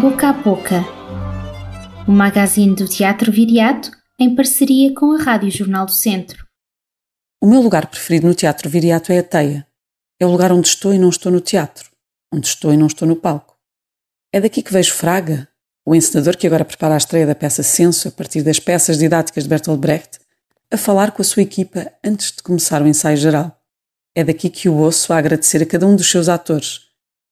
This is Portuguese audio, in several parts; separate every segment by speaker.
Speaker 1: Boca a Boca, o magazine do Teatro Viriato em parceria com a Rádio Jornal do Centro.
Speaker 2: O meu lugar preferido no Teatro Viriato é a teia. É o lugar onde estou e não estou no teatro, onde estou e não estou no palco. É daqui que vejo Fraga, o encenador que agora prepara a estreia da peça Censo a partir das peças didáticas de Bertolt Brecht, a falar com a sua equipa antes de começar o ensaio geral. É daqui que o ouço a agradecer a cada um dos seus atores,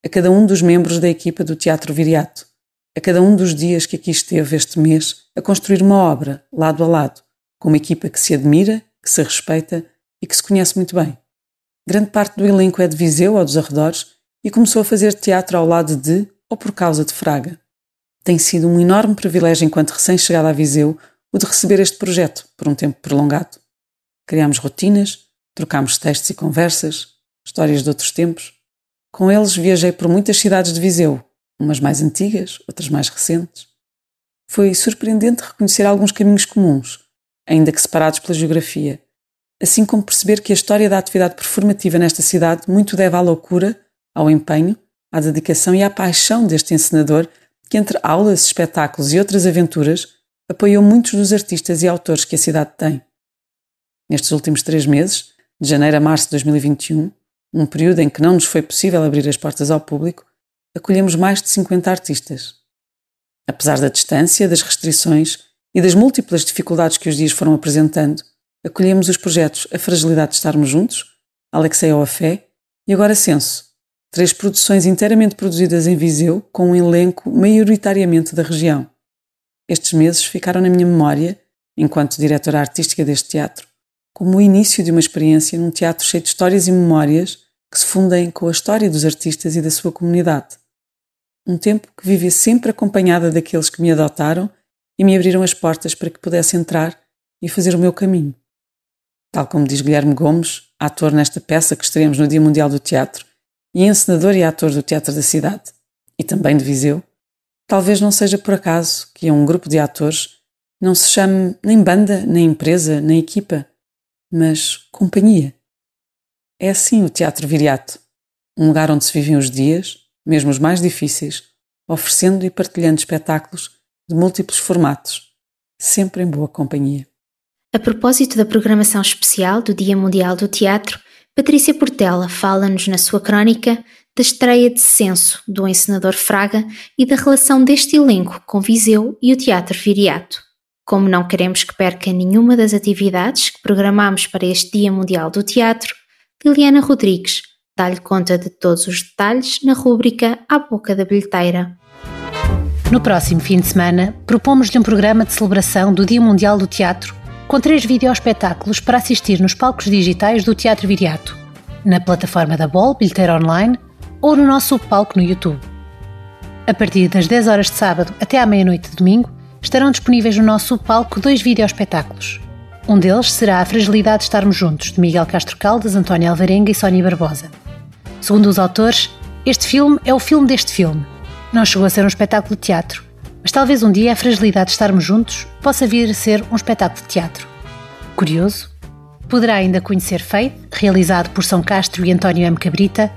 Speaker 2: a cada um dos membros da equipa do Teatro Viriato, a cada um dos dias que aqui esteve este mês a construir uma obra, lado a lado, com uma equipa que se admira, que se respeita e que se conhece muito bem. Grande parte do elenco é de Viseu ou dos arredores e começou a fazer teatro ao lado de ou por causa de Fraga. Tem sido um enorme privilégio enquanto recém-chegada a Viseu o de receber este projeto por um tempo prolongado. Criámos rotinas, trocámos textos e conversas, histórias de outros tempos. Com eles viajei por muitas cidades de Viseu, umas mais antigas, outras mais recentes. Foi surpreendente reconhecer alguns caminhos comuns, ainda que separados pela geografia, assim como perceber que a história da atividade performativa nesta cidade muito deve à loucura, ao empenho, à dedicação e à paixão deste encenador que, entre aulas, espetáculos e outras aventuras, apoiou muitos dos artistas e autores que a cidade tem. Nestes últimos três meses, de janeiro a março de 2021, um período em que não nos foi possível abrir as portas ao público, acolhemos mais de 50 artistas. Apesar da distância, das restrições e das múltiplas dificuldades que os dias foram apresentando, acolhemos os projetos A Fragilidade de Estarmos Juntos, Alexei ao a Fé e agora Censo, três produções inteiramente produzidas em Viseu com um elenco maioritariamente da região. Estes meses ficaram na minha memória, enquanto diretora artística deste teatro, como o início de uma experiência num teatro cheio de histórias e memórias que se fundem com a história dos artistas e da sua comunidade. Um tempo que vivi sempre acompanhada daqueles que me adotaram e me abriram as portas para que pudesse entrar e fazer o meu caminho. Tal como diz Guilherme Gomes, ator nesta peça que estreamos no Dia Mundial do Teatro e encenador e ator do Teatro da Cidade, e também de Viseu, talvez não seja por acaso que um grupo de atores não se chame nem banda, nem empresa, nem equipa, mas companhia. É assim o Teatro Viriato, um lugar onde se vivem os dias, mesmo os mais difíceis, oferecendo e partilhando espetáculos de múltiplos formatos, sempre em boa companhia.
Speaker 1: A propósito da programação especial do Dia Mundial do Teatro, Patrícia Portela fala-nos na sua crónica da estreia de Censo do encenador Fraga e da relação deste elenco com Viseu e o Teatro Viriato. Como não queremos que perca nenhuma das atividades que programamos para este Dia Mundial do Teatro, Liliana Rodrigues dá-lhe conta de todos os detalhes na rúbrica À Boca da Bilheteira.
Speaker 3: No próximo fim de semana, propomos-lhe um programa de celebração do Dia Mundial do Teatro com três videoespetáculos para assistir nos palcos digitais do Teatro Viriato, na plataforma da Bol, bilheteira online ou no nosso palco no YouTube. A partir das 10 horas de sábado até à meia-noite de domingo, estarão disponíveis no nosso palco dois videoespetáculos. Um deles será A Fragilidade de Estarmos Juntos, de Miguel Castro Caldas, António Alvarenga e Sónia Barbosa. Segundo os autores, este filme é o filme deste filme. Não chegou a ser um espetáculo de teatro, mas talvez um dia a fragilidade de estarmos juntos possa vir a ser um espetáculo de teatro. Curioso? Poderá ainda conhecer Faith, realizado por São Castro e António M. Cabrita,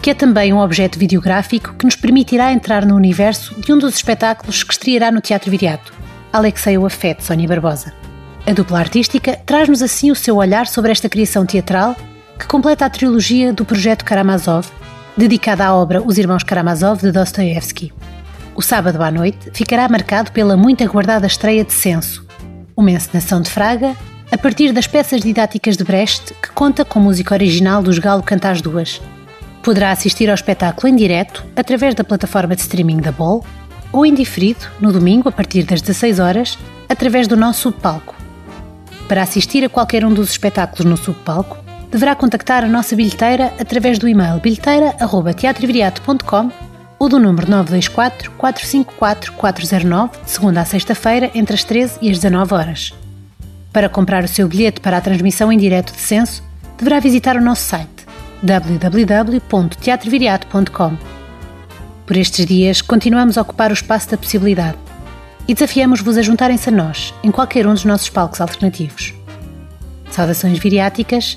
Speaker 3: que é também um objeto videográfico que nos permitirá entrar no universo de um dos espetáculos que estreará no Teatro Viriato, Alexei o Afet, Sónia Barbosa. A dupla artística traz-nos assim o seu olhar sobre esta criação teatral que completa a trilogia do projeto Karamazov, dedicada à obra Os Irmãos Karamazov de Dostoevsky. O sábado à noite ficará marcado pela muito aguardada estreia de Censo, uma encenação de Fraga a partir das peças didáticas de Brecht que conta com música original dos Galo Canta as Duas. Poderá assistir ao espetáculo em direto através da plataforma de streaming da Bol ou em diferido no domingo a partir das 16 horas através do nosso palco para assistir a qualquer um dos espetáculos no subpalco, deverá contactar a nossa bilheteira através do e-mail bilheteira.teatriviriato.com ou do número 924 454 409, de segunda a sexta-feira, entre as 13 e as 19 horas. Para comprar o seu bilhete para a transmissão em direto de censo, deverá visitar o nosso site www.teatroviriato.com. Por estes dias, continuamos a ocupar o espaço da possibilidade e desafiamos-vos a juntarem-se a nós em qualquer um dos nossos palcos alternativos. Saudações viriáticas